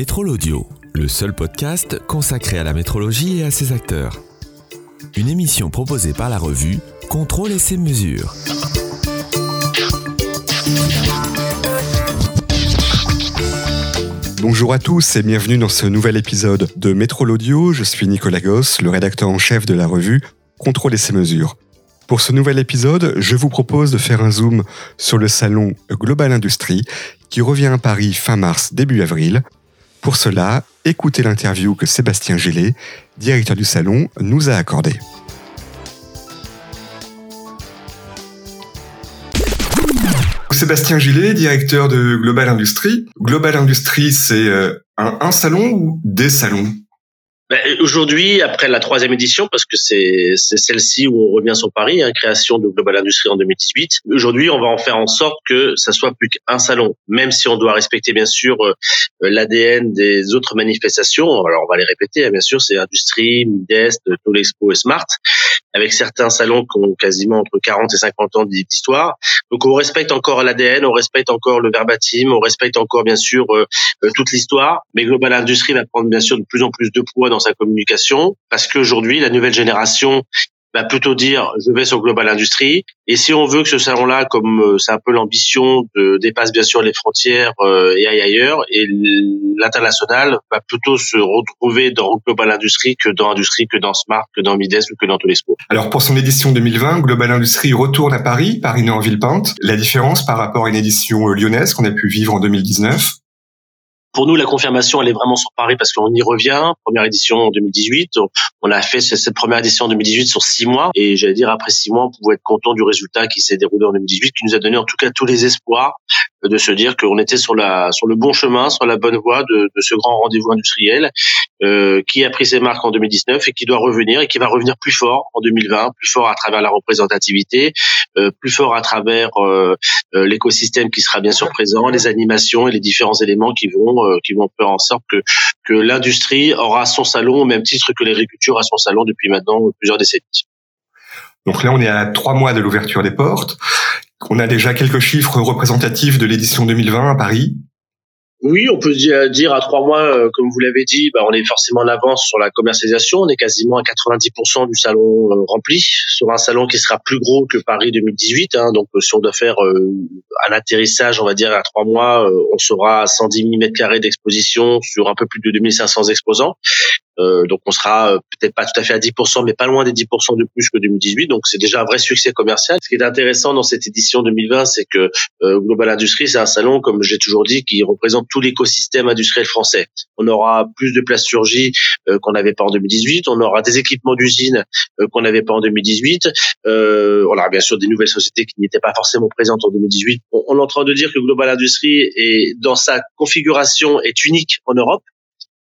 Métrol Audio, le seul podcast consacré à la métrologie et à ses acteurs. Une émission proposée par la revue Contrôle et ses mesures. Bonjour à tous et bienvenue dans ce nouvel épisode de Métrol Audio. Je suis Nicolas Goss, le rédacteur en chef de la revue Contrôle et ses mesures. Pour ce nouvel épisode, je vous propose de faire un zoom sur le salon Global Industrie qui revient à Paris fin mars, début avril. Pour cela, écoutez l'interview que Sébastien Gillet, directeur du salon, nous a accordée. Sébastien Gillet, directeur de Global Industrie. Global Industrie, c'est euh, un, salon ou des salons? Aujourd'hui, après la troisième édition, parce que c'est celle-ci où on revient sur Paris, hein, création de Global Industrie en 2018. Aujourd'hui, on va en faire en sorte que ça soit plus qu'un salon, même si on doit respecter bien sûr euh, l'ADN des autres manifestations. Alors on va les répéter, hein, bien sûr, c'est Industrie, Midest, Tolexpo et Smart, avec certains salons qui ont quasiment entre 40 et 50 ans d'histoire. Donc on respecte encore l'ADN, on respecte encore le verbatim, on respecte encore bien sûr euh, euh, toute l'histoire. Mais Global Industrie va prendre bien sûr de plus en plus de poids dans sa communication parce qu'aujourd'hui, la nouvelle génération va plutôt dire je vais sur Global Industrie et si on veut que ce salon là comme euh, c'est un peu l'ambition dépasse bien sûr les frontières euh, et ailleurs et l'international va plutôt se retrouver dans Global Industrie que dans Industrie que dans Smart que dans Mides ou que dans Tolespo. Alors pour son édition 2020 Global Industrie retourne à Paris Paris Nord Villepinte la différence par rapport à une édition euh, lyonnaise qu'on a pu vivre en 2019 pour nous, la confirmation, elle est vraiment sur Paris parce qu'on y revient. Première édition en 2018. On a fait cette première édition en 2018 sur six mois. Et j'allais dire, après six mois, on pouvait être content du résultat qui s'est déroulé en 2018, qui nous a donné en tout cas tous les espoirs de se dire qu'on était sur la sur le bon chemin, sur la bonne voie de, de ce grand rendez-vous industriel euh, qui a pris ses marques en 2019 et qui doit revenir et qui va revenir plus fort en 2020, plus fort à travers la représentativité, euh, plus fort à travers euh, euh l'écosystème qui sera bien sûr présent, les animations et les différents éléments qui vont euh, qui vont faire en sorte que que l'industrie aura son salon au même titre que l'agriculture a son salon depuis maintenant plusieurs décennies. Donc là, on est à trois mois de l'ouverture des portes. On a déjà quelques chiffres représentatifs de l'édition 2020 à Paris. Oui, on peut dire à trois mois, euh, comme vous l'avez dit, bah, on est forcément en avance sur la commercialisation. On est quasiment à 90% du salon euh, rempli, sur un salon qui sera plus gros que Paris 2018. Hein. donc, si on doit faire euh, un atterrissage, on va dire à trois mois, on sera à 110 000 mètres carrés d'exposition sur un peu plus de 2500 exposants. Euh, donc on sera euh, peut-être pas tout à fait à 10%, mais pas loin des 10% de plus que 2018. Donc c'est déjà un vrai succès commercial. Ce qui est intéressant dans cette édition 2020, c'est que euh, Global Industrie, c'est un salon, comme j'ai toujours dit, qui représente tout l'écosystème industriel français. On aura plus de plasturgie qu'on n'avait pas en 2018. On aura des équipements d'usine qu'on n'avait pas en 2018. on aura bien sûr des nouvelles sociétés qui n'étaient pas forcément présentes en 2018. On, on est en train de dire que Global Industrie est dans sa configuration est unique en Europe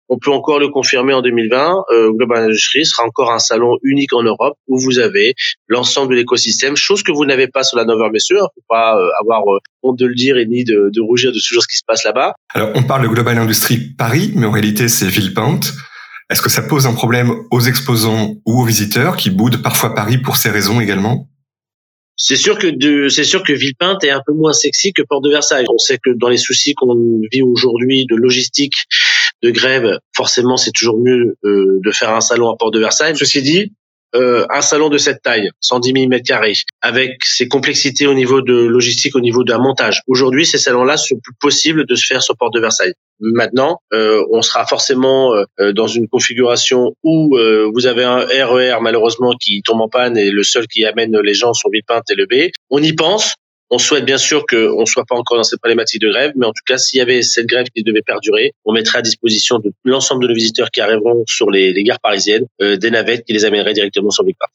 on peut encore le confirmer en 2020. Euh, Global Industries sera encore un salon unique en Europe où vous avez l'ensemble de l'écosystème, chose que vous n'avez pas sur la Messieurs. Il faut pas euh, avoir euh, honte de le dire et ni de, rougir de toujours ce qui se passe là-bas. Alors, on parle de Global Industries Paris, mais en réalité, c'est Villepinte. Est-ce que ça pose un problème aux exposants ou aux visiteurs qui boudent parfois Paris pour ces raisons également? C'est sûr que c'est sûr que Villepinte est un peu moins sexy que Porte de Versailles. On sait que dans les soucis qu'on vit aujourd'hui de logistique, de grève, forcément, c'est toujours mieux euh, de faire un salon à Porte de Versailles. Ceci dit, euh, un salon de cette taille, 110 000 mètres carrés, avec ses complexités au niveau de logistique, au niveau d'un montage. Aujourd'hui, ces salons-là sont plus possibles de se faire sur Porte de Versailles. Maintenant, euh, on sera forcément euh, dans une configuration où euh, vous avez un RER e malheureusement qui tombe en panne et le seul qui amène les gens sur Villepinte et le B. On y pense. On souhaite bien sûr qu'on ne soit pas encore dans cette problématique de grève, mais en tout cas, s'il y avait cette grève qui devait perdurer, on mettrait à disposition de l'ensemble de nos visiteurs qui arriveront sur les, gares parisiennes euh, des navettes qui les amèneraient directement sur Villepinte.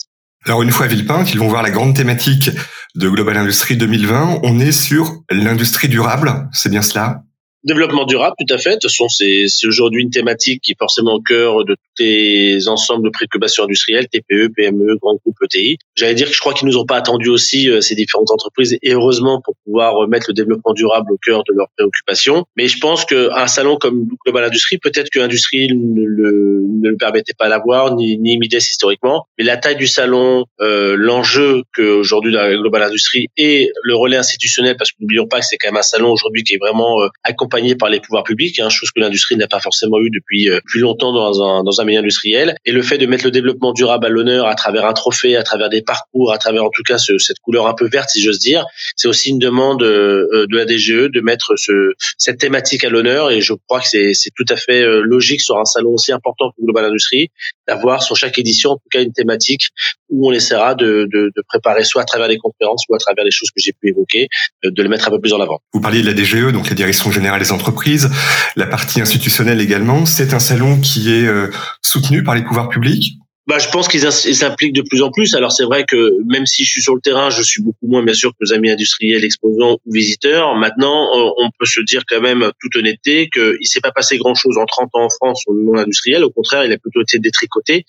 Alors une fois à Villepinte, ils vont voir la grande thématique de Global Industrie 2020. On est sur l'industrie durable, c'est bien cela? Développement durable, tout à fait. De toute façon, c'est aujourd'hui une thématique qui est forcément au cœur de tous les ensembles de préoccupations industrielles, TPE, PME, grands groupes ETI. J'allais dire que je crois qu'ils nous ont pas attendu aussi euh, ces différentes entreprises et heureusement pour pouvoir mettre le développement durable au cœur de leurs préoccupations. Mais je pense qu'un salon comme Global Industrie, peut-être que l'industrie ne le, ne le permettait pas d'avoir, ni, ni Mides historiquement, mais la taille du salon, euh, l'enjeu qu'aujourd'hui la Global Industrie et le relais institutionnel, parce que n'oublions pas que c'est quand même un salon aujourd'hui qui est vraiment euh, accompagné par les pouvoirs publics, hein, chose que l'industrie n'a pas forcément eu depuis euh, plus longtemps dans un, dans un milieu industriel. Et le fait de mettre le développement durable à l'honneur à travers un trophée, à travers des parcours, à travers en tout cas ce, cette couleur un peu verte, si j'ose dire, c'est aussi une demande euh, de la DGE de mettre ce, cette thématique à l'honneur. Et je crois que c'est tout à fait logique sur un salon aussi important que Global Industrie d'avoir sur chaque édition en tout cas une thématique où on essaiera de, de, de préparer soit à travers les conférences, soit à travers les choses que j'ai pu évoquer, de les mettre un peu plus en avant. Vous parliez de la DGE, donc la Direction générale des entreprises, la partie institutionnelle également. C'est un salon qui est euh, soutenu par les pouvoirs publics? Bah, je pense qu'ils s'impliquent de plus en plus. Alors c'est vrai que même si je suis sur le terrain, je suis beaucoup moins bien sûr que nos amis industriels, exposants ou visiteurs. Maintenant, on peut se dire quand même toute honnêteté qu'il s'est pas passé grand-chose en 30 ans en France au monde industriel. Au contraire, il a plutôt été détricoté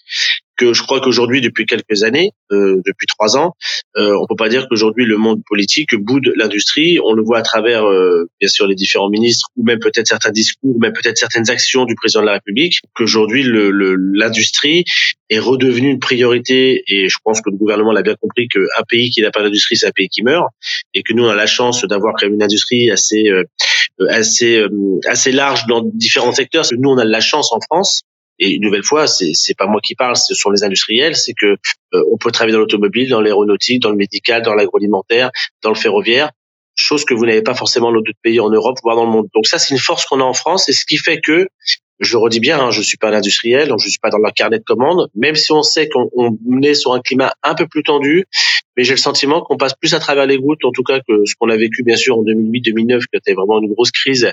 que je crois qu'aujourd'hui, depuis quelques années, euh, depuis trois ans, euh, on peut pas dire qu'aujourd'hui le monde politique boude l'industrie. On le voit à travers, euh, bien sûr, les différents ministres ou même peut-être certains discours, ou même peut-être certaines actions du président de la République. Qu'aujourd'hui, l'industrie le, est redevenue une priorité. Et je pense que le gouvernement l'a bien compris qu'un pays qui n'a pas d'industrie, c'est un pays qui meurt, et que nous on a la chance d'avoir quand même une industrie assez euh, assez euh, assez large dans différents secteurs. Nous, on a la chance en France et une nouvelle fois, c'est c'est pas moi qui parle, ce sont les industriels. C'est que euh, on peut travailler dans l'automobile, dans l'aéronautique, dans le médical, dans l'agroalimentaire, dans le ferroviaire, chose que vous n'avez pas forcément dans d'autres pays en Europe, voire dans le monde. Donc ça, c'est une force qu'on a en France, et ce qui fait que je redis bien, hein, je suis pas un industriel, je suis pas dans leur carnet de commande, même si on sait qu'on est sur un climat un peu plus tendu, mais j'ai le sentiment qu'on passe plus à travers les gouttes, en tout cas que ce qu'on a vécu bien sûr en 2008-2009, qui était vraiment une grosse crise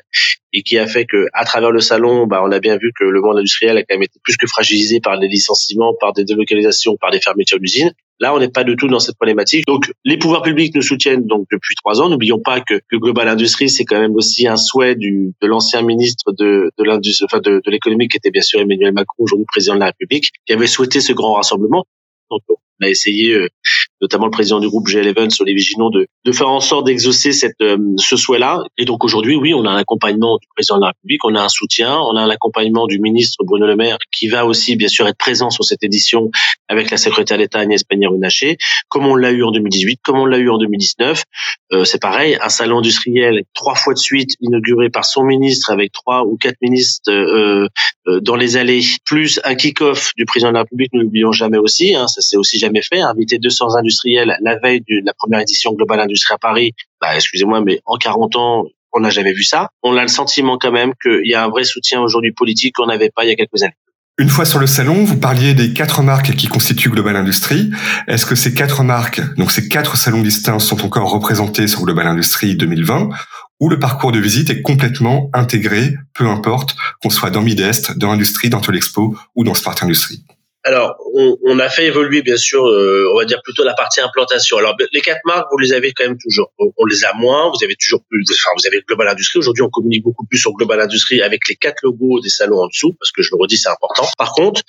et qui a fait que à travers le salon, bah, on a bien vu que le monde industriel a quand même été plus que fragilisé par des licenciements, par des délocalisations, par des fermetures d'usines. Là, on n'est pas du tout dans cette problématique. Donc, les pouvoirs publics nous soutiennent donc depuis trois ans. N'oublions pas que, que Global Industrie, c'est quand même aussi un souhait du, de l'ancien ministre de, l'industrie, de, de l'économie, qui était bien sûr Emmanuel Macron, aujourd'hui président de la République, qui avait souhaité ce grand rassemblement. Donc, on a essayé euh, notamment le président du groupe G11, Olivier Viginon, de, de faire en sorte d'exaucer cette, euh, ce souhait-là. Et donc aujourd'hui, oui, on a un accompagnement du président de la République, on a un soutien, on a un accompagnement du ministre Bruno Le Maire qui va aussi bien sûr être présent sur cette édition avec la secrétaire d'État Agnès Pannier-Runacher, comme on l'a eu en 2018, comme on l'a eu en 2019. Euh, c'est pareil, un salon industriel trois fois de suite inauguré par son ministre avec trois ou quatre ministres euh, euh, dans les allées, plus un kick-off du président de la République, nous l'oublions jamais aussi, hein, ça s'est aussi jamais fait, inviter 200 industriels la veille de la première édition Global Industrie à Paris, bah, excusez-moi, mais en 40 ans, on n'a jamais vu ça. On a le sentiment quand même qu'il y a un vrai soutien aujourd'hui politique qu'on n'avait pas il y a quelques années. Une fois sur le salon, vous parliez des quatre marques qui constituent Global Industrie. Est-ce que ces quatre marques, donc ces quatre salons distincts, sont encore représentés sur Global Industrie 2020 ou le parcours de visite est complètement intégré, peu importe qu'on soit dans Midest, dans Industrie, dans Tolexpo ou dans Smart Industry alors, on, a fait évoluer, bien sûr, euh, on va dire plutôt la partie implantation. Alors, les quatre marques, vous les avez quand même toujours. On, les a moins. Vous avez toujours plus. Enfin, vous avez Global Industrie. Aujourd'hui, on communique beaucoup plus sur Global Industrie avec les quatre logos des salons en dessous, parce que je le redis, c'est important. Par contre,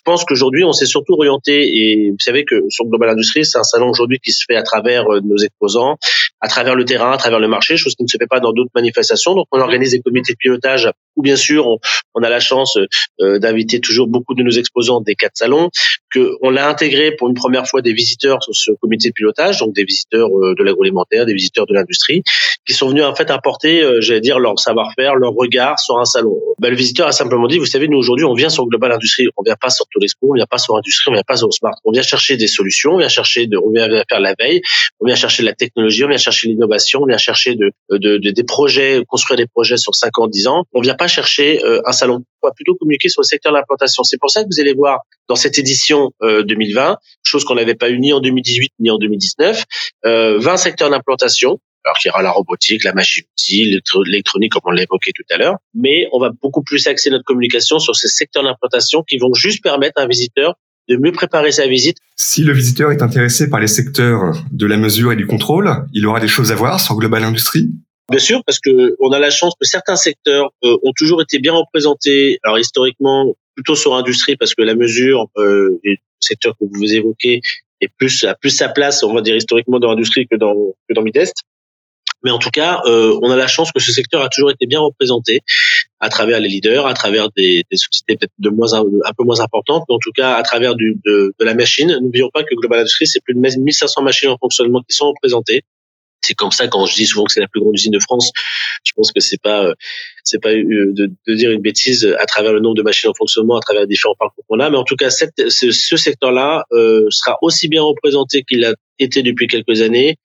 je pense qu'aujourd'hui, on s'est surtout orienté, et vous savez que sur Global Industrie, c'est un salon aujourd'hui qui se fait à travers euh, nos exposants, à travers le terrain, à travers le marché, chose qui ne se fait pas dans d'autres manifestations. Donc, on organise des comités de pilotage où, bien sûr, on, a la chance euh, d'inviter toujours beaucoup de nos exposants des quatre salons, que on l'a intégré pour une première fois des visiteurs sur ce comité de pilotage, donc des visiteurs euh, de l'agroalimentaire, des visiteurs de l'industrie, qui sont venus en fait apporter, j'allais dire, leur savoir-faire, leur regard sur un salon. Ben, le visiteur a simplement dit, vous savez, nous aujourd'hui, on vient sur Global Industrie, on vient pas sur Tolesco, on vient pas sur industrie, on vient pas sur smart. On vient chercher des solutions, on vient chercher de, on vient faire la veille, on vient chercher de la technologie, on vient chercher l'innovation, on vient chercher de, de, des projets, construire des projets sur 5 ans, 10 ans. On vient pas chercher euh, un salon. On va plutôt communiquer sur le secteur de l'implantation. C'est pour ça que vous allez voir dans cette édition 2020, euh, chose qu'on n'avait pas eu ni en 2018 ni en 2019, euh, 20 secteurs d'implantation alors qu'il y aura la robotique, la machine l'électronique comme on l'a évoqué tout à l'heure, mais on va beaucoup plus axer notre communication sur ces secteurs d'implantation qui vont juste permettre à un visiteur de mieux préparer sa visite. Si le visiteur est intéressé par les secteurs de la mesure et du contrôle, il aura des choses à voir sur Global Industrie Bien sûr, parce que on a la chance que certains secteurs euh, ont toujours été bien représentés. Alors historiquement, plutôt sur industrie, parce que la mesure, euh, le secteur que vous évoquez, est plus a plus sa place, on va dire historiquement dans l'industrie que dans que dans Midest. Mais en tout cas, euh, on a la chance que ce secteur a toujours été bien représenté à travers les leaders, à travers des, des sociétés peut-être de moins un, peu moins importantes, mais en tout cas à travers du, de, de la machine. N'oublions pas que Global Industries, c'est plus de 1500 machines en fonctionnement qui sont représentées c'est comme ça quand je dis souvent que c'est la plus grande usine de France, je pense que c'est pas c'est pas de, de, dire une bêtise à travers le nombre de machines en fonctionnement, à travers les différents parcours qu'on a, mais en tout cas ce, ce secteur-là euh, sera aussi bien représenté qu'il a été depuis quelques années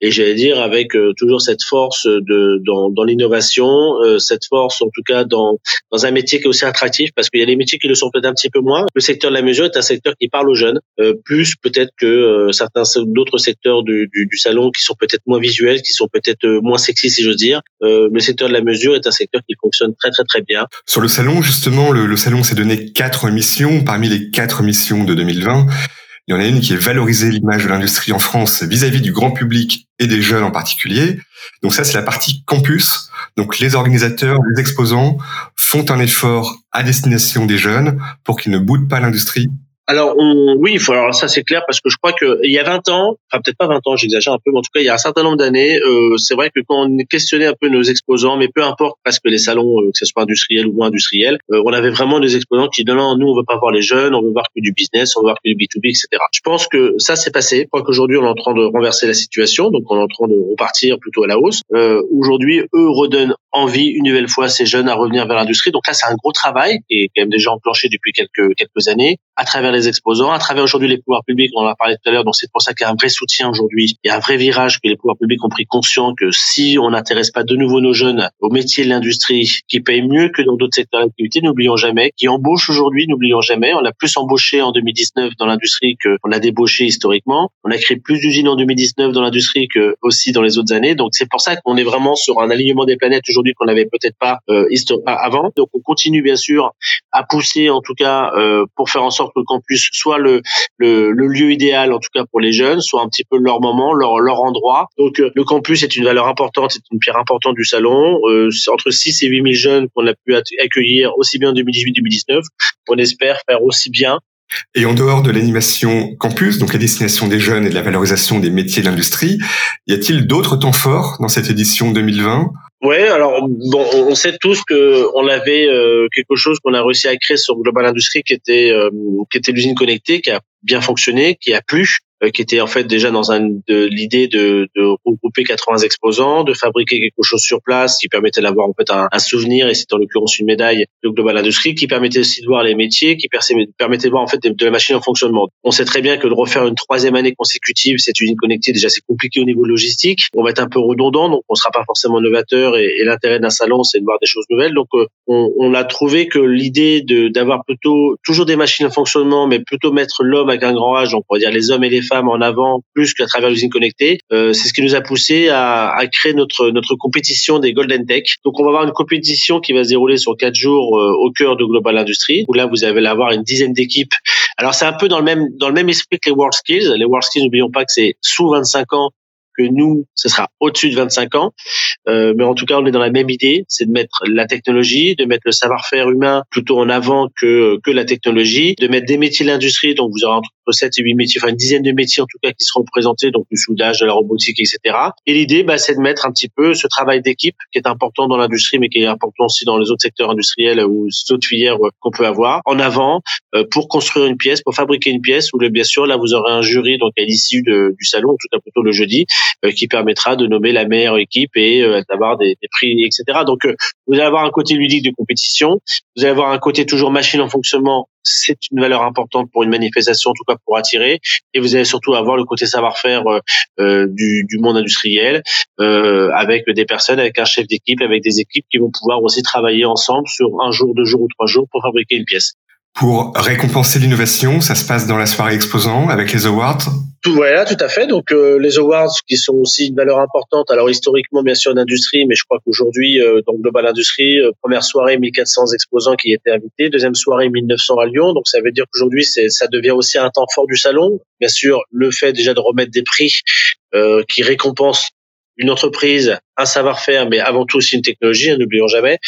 et j'allais dire avec euh, toujours cette force de dans, dans l'innovation, euh, cette force en tout cas dans dans un métier qui est aussi attractif parce qu'il y a des métiers qui le sont peut-être un petit peu moins. Le secteur de la mesure est un secteur qui parle aux jeunes euh, plus peut-être que certains d'autres secteurs du, du, du, salon qui sont peut-être moins visuels, qui sont peut-être moins sexy si j'ose dire. le secteur de la mesure est un secteur qui fonctionne très très très bien. Sur le salon justement, le, le salon s'est donné quatre missions parmi les quatre missions de 2020. Il y en a une qui est valoriser l'image de l'industrie en France vis-à-vis du grand public et des jeunes en particulier. Donc ça, c'est la partie campus. Donc les organisateurs, les exposants font un effort à destination des jeunes pour qu'ils ne boudent pas l'industrie alors on, oui, faut, alors ça c'est clair parce que je crois que il y a 20 ans, enfin peut-être pas 20 ans, j'exagère un peu, mais en tout cas il y a un certain nombre d'années, euh, c'est vrai que quand on questionnait un peu nos exposants, mais peu importe parce que les salons, euh, que ce soit industriel ou moins industriel, euh, on avait vraiment des exposants qui disaient non, nous on veut pas voir les jeunes, on veut voir que du business, on veut voir que du B2B, etc. Je pense que ça c'est passé. Je crois qu'aujourd'hui on est en train de renverser la situation, donc on est en train de repartir plutôt à la hausse. aujourd'hui, eux redonnent envie une nouvelle fois ces jeunes à revenir vers l'industrie. Donc là c'est un gros travail qui est quand même déjà enclenché depuis quelques quelques années à travers les exposants, à travers aujourd'hui les pouvoirs publics, on en a parlé tout à l'heure, donc c'est pour ça qu'il y a un vrai soutien aujourd'hui, il y a un vrai virage que les pouvoirs publics ont pris conscience que si on n'intéresse pas de nouveau nos jeunes au métier de l'industrie, qui payent mieux que dans d'autres secteurs d'activité, n'oublions jamais, qui embauchent aujourd'hui, n'oublions jamais, on a plus embauché en 2019 dans l'industrie qu'on a débauché historiquement, on a créé plus d'usines en 2019 dans l'industrie que aussi dans les autres années, donc c'est pour ça qu'on est vraiment sur un alignement des planètes aujourd'hui qu'on n'avait peut-être pas euh, avant, donc on continue bien sûr à pousser en tout cas euh, pour faire en sorte que le campus soit le, lieu idéal, en tout cas pour les jeunes, soit un petit peu leur moment, leur, leur endroit. Donc euh, le campus est une valeur importante, c'est une pierre importante du salon. C'est entre 6 et 8 000 jeunes qu'on a pu accueillir aussi bien en 2018-2019. On espère faire aussi bien et en dehors de l'animation campus, donc la destination des jeunes et de la valorisation des métiers de l'industrie, y a-t-il d'autres temps forts dans cette édition 2020 Ouais, alors bon, on sait tous que on avait euh, quelque chose qu'on a réussi à créer sur Global Industrie qui était euh, qui était l'usine connectée, qui a bien fonctionné, qui a plu. Euh, qui était en fait déjà dans un, de, l'idée de, de, regrouper 80 exposants, de fabriquer quelque chose sur place qui permettait d'avoir en fait un, souvenir et c'est en l'occurrence une médaille de Global Industry qui permettait aussi de voir les métiers, qui permettait de voir en fait de, la machine en fonctionnement. On sait très bien que de refaire une troisième année consécutive cette usine connectée déjà c'est compliqué au niveau logistique. On va être un peu redondant donc on sera pas forcément novateur et, l'intérêt d'un salon c'est de voir des choses nouvelles. Donc euh, on, on, a trouvé que l'idée de d'avoir plutôt toujours des machines en fonctionnement mais plutôt mettre l'homme avec un grand H, on pourrait dire les hommes et les femmes en avant plus qu'à travers l'usine connectée. Euh, c'est ce qui nous a poussé à, à, créer notre notre compétition des Golden Tech. Donc on va avoir une compétition qui va se dérouler sur quatre jours euh, au cœur de Global Industry où là vous allez avoir une dizaine d'équipes. Alors c'est un peu dans le même dans le même esprit que les World Skills. Les World Skills, n'oublions pas que c'est sous 25 ans que nous, ce sera au-dessus de 25 ans. Euh, mais en tout cas, on est dans la même idée, c'est de mettre la technologie, de mettre le savoir-faire humain plutôt en avant que, que la technologie, de mettre des métiers de l'industrie, donc vous aurez entre 7 et 8 métiers, enfin une dizaine de métiers en tout cas qui seront présentés, donc du soudage, de la robotique, etc. Et l'idée, bah, c'est de mettre un petit peu ce travail d'équipe qui est important dans l'industrie, mais qui est important aussi dans les autres secteurs industriels ou autres filières qu'on peut avoir, en avant euh, pour construire une pièce, pour fabriquer une pièce où, bien sûr, là, vous aurez un jury donc à l'issue du salon, en tout cas plutôt le jeudi, euh, qui permettra de nommer la meilleure équipe et euh, d'avoir des, des, prix, etc. Donc, euh, vous allez avoir un côté ludique de compétition, vous allez avoir un côté toujours machine en fonctionnement c'est une valeur importante pour une manifestation, en tout cas pour attirer. Et vous allez surtout avoir le côté savoir-faire euh, du, du, monde industriel, euh, avec des personnes, avec un chef d'équipe, avec des équipes qui vont pouvoir aussi travailler ensemble sur un jour, deux jours ou trois jours pour fabriquer une pièce. Pour récompenser l'innovation, ça se passe dans la soirée exposant avec les awards. Tout voilà, tout à fait. Donc euh, les awards qui sont aussi une valeur importante. Alors historiquement bien sûr d'industrie, mais je crois qu'aujourd'hui euh, dans Global Industrie, euh, première soirée 1400 exposants qui étaient invités, deuxième soirée 1900 à Lyon. Donc ça veut dire qu'aujourd'hui ça devient aussi un temps fort du salon. Bien sûr le fait déjà de remettre des prix euh, qui récompensent une entreprise, un savoir-faire, mais avant tout aussi une technologie, hein, n'oublions jamais,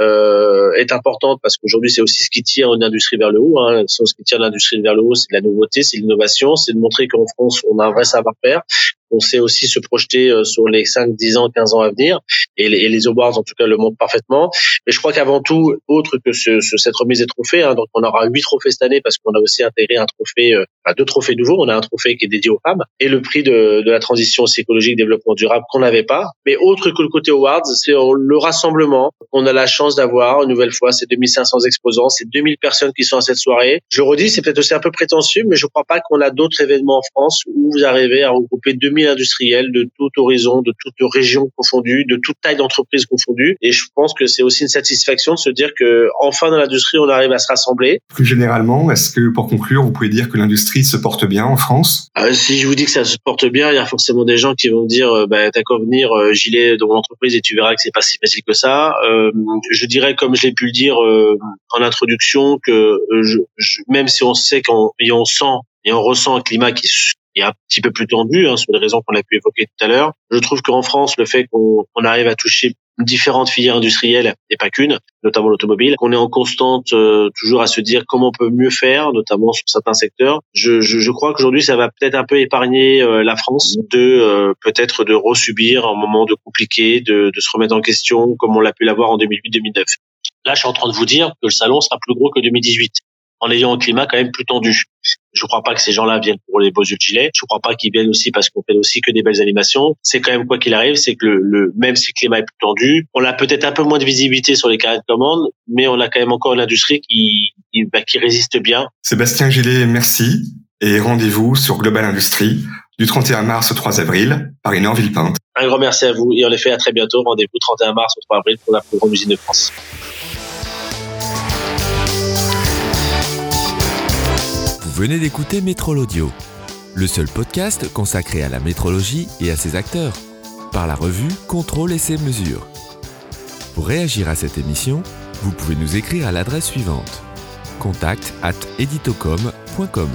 euh, est importante parce qu'aujourd'hui c'est aussi ce qui tire une industrie vers le haut. Hein. Ce qui tire l'industrie vers le haut, c'est de la nouveauté, c'est l'innovation, c'est de montrer qu'en France on a un vrai savoir-faire, on sait aussi se projeter euh, sur les 5, 10 ans, 15 ans à venir. Et les, et les awards, en tout cas, le montrent parfaitement. Mais je crois qu'avant tout, autre que ce, ce, cette remise des trophées, hein, donc on aura huit trophées cette année parce qu'on a aussi intégré un trophée, euh, enfin, deux trophées nouveaux. On a un trophée qui est dédié aux femmes et le prix de, de la transition psychologique développement durable qu'on n'avait pas. Mais autre que le côté awards, c'est le rassemblement. On a la chance d'avoir une nouvelle fois ces 2500 exposants, ces 2000 personnes qui sont à cette soirée. Je redis, c'est peut-être aussi un peu prétentieux, mais je crois pas qu'on a d'autres événements en France où vous arrivez à regrouper 2000 industriels de tout horizon, de toute région confondue, de toute taille d'entreprise confondue. Et je pense que c'est aussi une satisfaction de se dire que enfin dans l'industrie, on arrive à se rassembler. Plus généralement, est-ce que pour conclure, vous pouvez dire que l'industrie se porte bien en France? Euh, Si je vous dis que ça se porte bien, il y a forcément des gens qui vont dire euh, bah, t'as qu'à venir euh, gilet dans mon entreprise et tu verras que c'est pas si facile que ça. Euh, je dirais, comme je l'ai pu le dire euh, en introduction, que je, je, même si on sait qu'on et on sent et on ressent un climat qui est un petit peu plus tendu, hein, sur les raisons qu'on a pu évoquer tout à l'heure. Je trouve qu'en France, le fait qu'on on arrive à toucher différentes filières industrielles et pas qu'une, notamment l'automobile, qu'on est en constante euh, toujours à se dire comment on peut mieux faire, notamment sur certains secteurs. Je, je, je crois qu'aujourd'hui, ça va peut-être un peu épargner euh, la France de euh, peut-être de resubir un moment de compliqué, de, de se remettre en question, comme on l'a pu l'avoir en 2008-2009. Là, je suis en train de vous dire que le salon sera plus gros que 2018 en ayant un climat quand même plus tendu. Je crois pas que ces gens-là viennent pour les beaux yeux de gilet. Je crois pas qu'ils viennent aussi parce qu'on fait aussi que des belles animations. C'est quand même quoi qu'il arrive, c'est que le, le, même si le climat est plus tendu, on a peut-être un peu moins de visibilité sur les carrés de commande, mais on a quand même encore une industrie qui qui, bah, qui résiste bien. Sébastien Gillet, merci et rendez-vous sur Global Industrie du 31 mars au 3 avril, Paris-Nord Villepinte. Un grand merci à vous et en effet à très bientôt. Rendez-vous 31 mars au 3 avril pour la plus grande usine de France. Venez d'écouter Métrol Audio, le seul podcast consacré à la métrologie et à ses acteurs, par la revue Contrôle et ses mesures. Pour réagir à cette émission, vous pouvez nous écrire à l'adresse suivante contact at editocom.com.